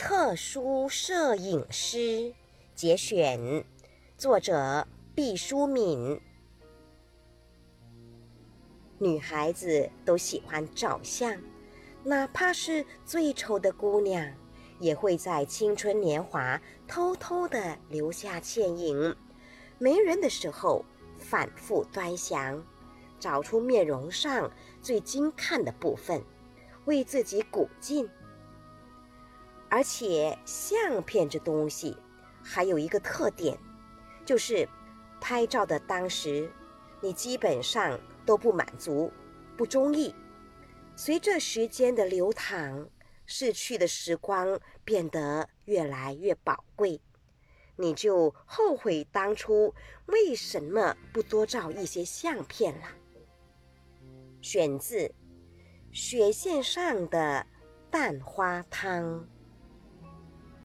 特殊摄影师节选，作者毕淑敏。女孩子都喜欢照相，哪怕是最丑的姑娘，也会在青春年华偷偷的留下倩影。没人的时候，反复端详，找出面容上最精看的部分，为自己鼓劲。而且相片这东西还有一个特点，就是拍照的当时，你基本上都不满足、不中意。随着时间的流淌，逝去的时光变得越来越宝贵，你就后悔当初为什么不多照一些相片了。选自《雪线上的蛋花汤》。